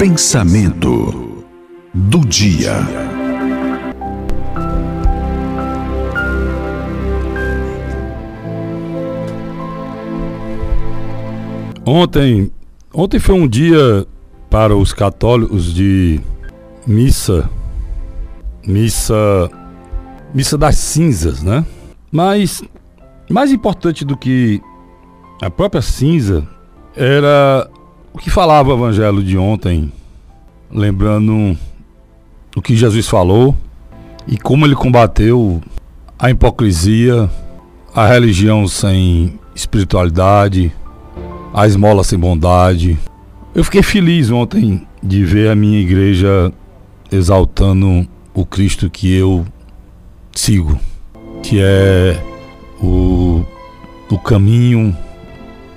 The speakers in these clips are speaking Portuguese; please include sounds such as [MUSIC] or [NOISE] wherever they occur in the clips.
Pensamento do dia. Ontem, ontem foi um dia para os católicos de missa, missa, missa das cinzas, né? Mas mais importante do que a própria cinza era o que falava o evangelho de ontem, lembrando o que Jesus falou e como ele combateu a hipocrisia, a religião sem espiritualidade, a esmola sem bondade. Eu fiquei feliz ontem de ver a minha igreja exaltando o Cristo que eu sigo, que é o, o caminho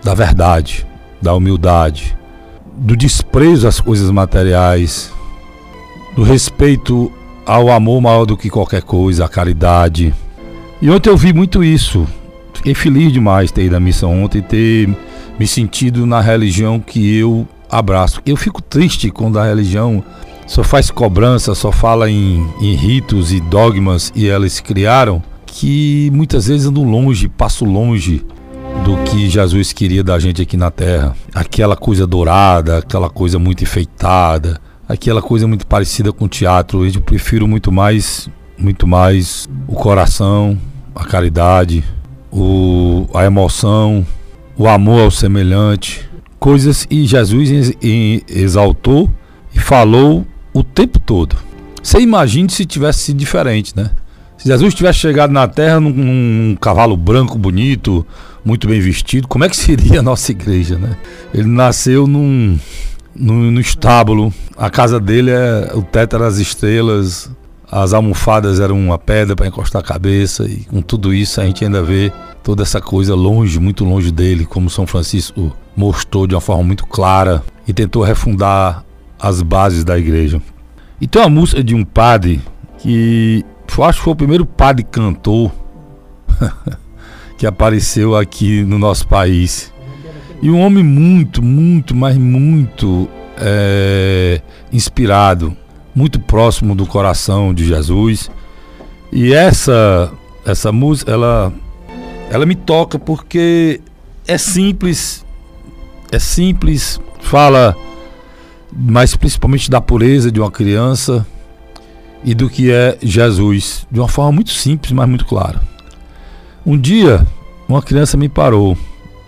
da verdade, da humildade, do desprezo às coisas materiais, do respeito ao amor maior do que qualquer coisa, à caridade. E ontem eu vi muito isso. Fiquei feliz demais ter ido à missa ontem ter me sentido na religião que eu abraço. Eu fico triste quando a religião só faz cobrança, só fala em, em ritos e dogmas e elas criaram que muitas vezes andam longe, passo longe do que Jesus queria da gente aqui na terra. Aquela coisa dourada, aquela coisa muito enfeitada, aquela coisa muito parecida com teatro. Eu prefiro muito mais, muito mais o coração, a caridade, o, a emoção, o amor ao semelhante, coisas e Jesus exaltou e falou o tempo todo. Você imagine se tivesse sido diferente, né? Se Jesus tivesse chegado na terra num, num, cavalo branco bonito, muito bem vestido, como é que seria a nossa igreja, né? Ele nasceu num, num, no estábulo, a casa dele é o teto era as estrelas, as almofadas eram uma pedra para encostar a cabeça e com tudo isso a gente ainda vê toda essa coisa longe, muito longe dele, como São Francisco mostrou de uma forma muito clara e tentou refundar as bases da igreja. E tem uma música de um padre que eu acho que foi o primeiro padre cantor [LAUGHS] que apareceu aqui no nosso país. E um homem muito, muito, mas muito é, inspirado, muito próximo do coração de Jesus. E essa essa música, ela ela me toca porque é simples, é simples, fala mas principalmente da pureza de uma criança e do que é Jesus, de uma forma muito simples, mas muito clara. Um dia, uma criança me parou,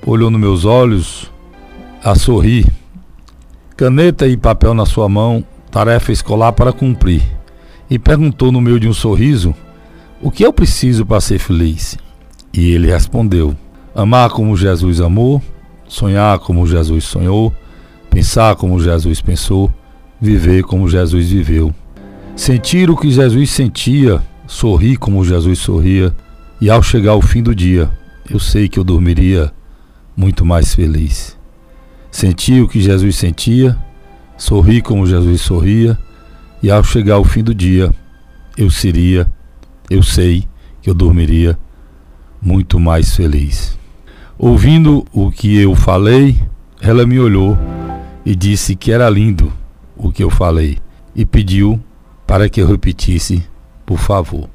olhou nos meus olhos, a sorrir, caneta e papel na sua mão, tarefa escolar para cumprir, e perguntou no meio de um sorriso: O que eu preciso para ser feliz? E ele respondeu: Amar como Jesus amou, sonhar como Jesus sonhou pensar como Jesus pensou, viver como Jesus viveu, sentir o que Jesus sentia, sorrir como Jesus sorria, e ao chegar ao fim do dia, eu sei que eu dormiria muito mais feliz. Sentir o que Jesus sentia, sorrir como Jesus sorria, e ao chegar ao fim do dia, eu seria, eu sei que eu dormiria muito mais feliz. Ouvindo o que eu falei, ela me olhou e disse que era lindo o que eu falei e pediu para que eu repetisse, por favor.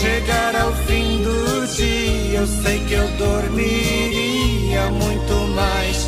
Chegar ao fim do dia, eu sei que eu dormiria muito mais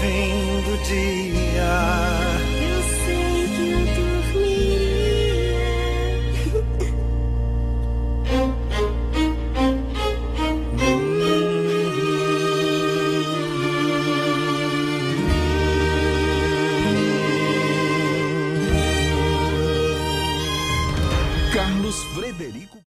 fim do dia.